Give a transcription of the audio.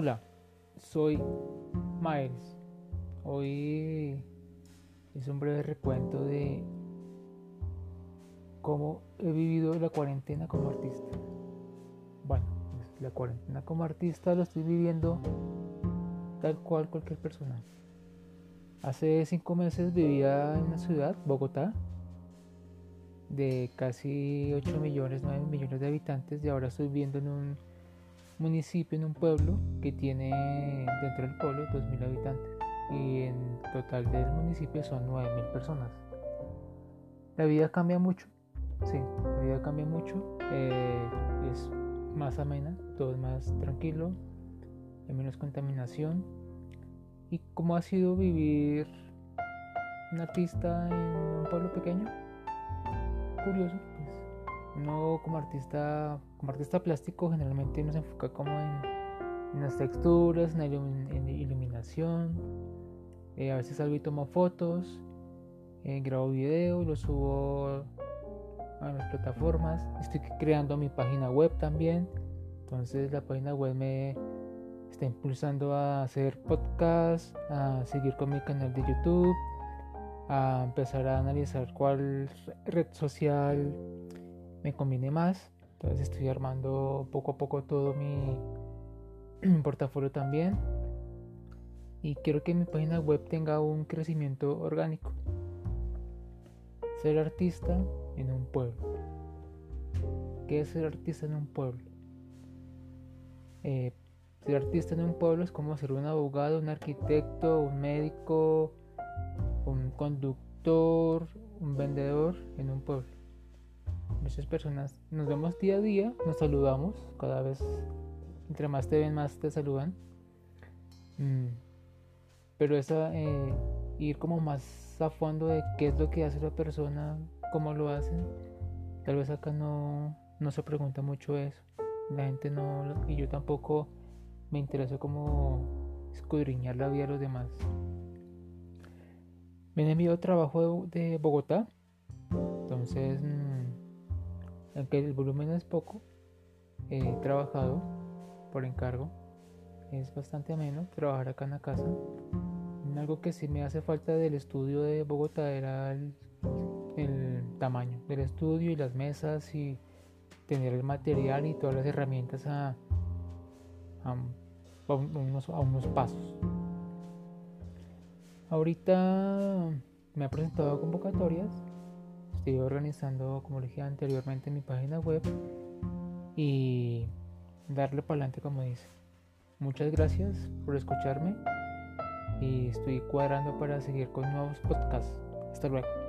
Hola, soy Miles. Hoy es un breve recuento de cómo he vivido la cuarentena como artista. Bueno, pues, la cuarentena como artista lo estoy viviendo tal cual cualquier persona. Hace cinco meses vivía en una ciudad, Bogotá, de casi 8 millones, 9 millones de habitantes y ahora estoy viviendo en un municipio, en un pueblo que tiene dentro del pueblo 2.000 habitantes y en total del municipio son 9.000 personas. La vida cambia mucho, sí, la vida cambia mucho, eh, es más amena, todo es más tranquilo, hay menos contaminación. ¿Y cómo ha sido vivir un artista en un pueblo pequeño? Curioso, uno como artista, como artista plástico generalmente uno se enfoca como en, las texturas, en la iluminación. Eh, a veces salgo y tomo fotos, eh, grabo video, lo subo a las plataformas. Estoy creando mi página web también. Entonces la página web me está impulsando a hacer podcast, a seguir con mi canal de YouTube, a empezar a analizar cuál red social me conviene más. Entonces estoy armando poco a poco todo mi, portafolio también. Y quiero que mi página web tenga un crecimiento orgánico. Ser artista en un pueblo. ¿Qué es ser artista en un pueblo? Eh, ser artista en un pueblo es como ser un abogado, un arquitecto, un médico, un conductor, un vendedor en un pueblo muchas personas nos vemos día a día, nos saludamos, cada vez entre más te ven, más te saludan. Mm, pero esa, eh, ir como más a fondo de qué es lo que hace la persona, cómo lo hace, tal vez acá no, no se pregunta mucho eso. La gente no, y yo tampoco me intereso como escudriñar la vida de los demás. Me han enviado trabajo de, Bogotá, entonces mm, aunque el volumen es poco, he trabajado por encargo. Es bastante ameno trabajar acá en la casa. Algo que sí me hace falta del estudio de Bogotá era el, tamaño del estudio y las mesas y tener el material y todas las herramientas a unos pasos. Ahorita me ha presentado convocatorias estoy organizando, como dije anteriormente, mi página web y darle para adelante como dice. Muchas gracias por escucharme y estoy cuadrando para seguir con nuevos podcasts. Hasta luego.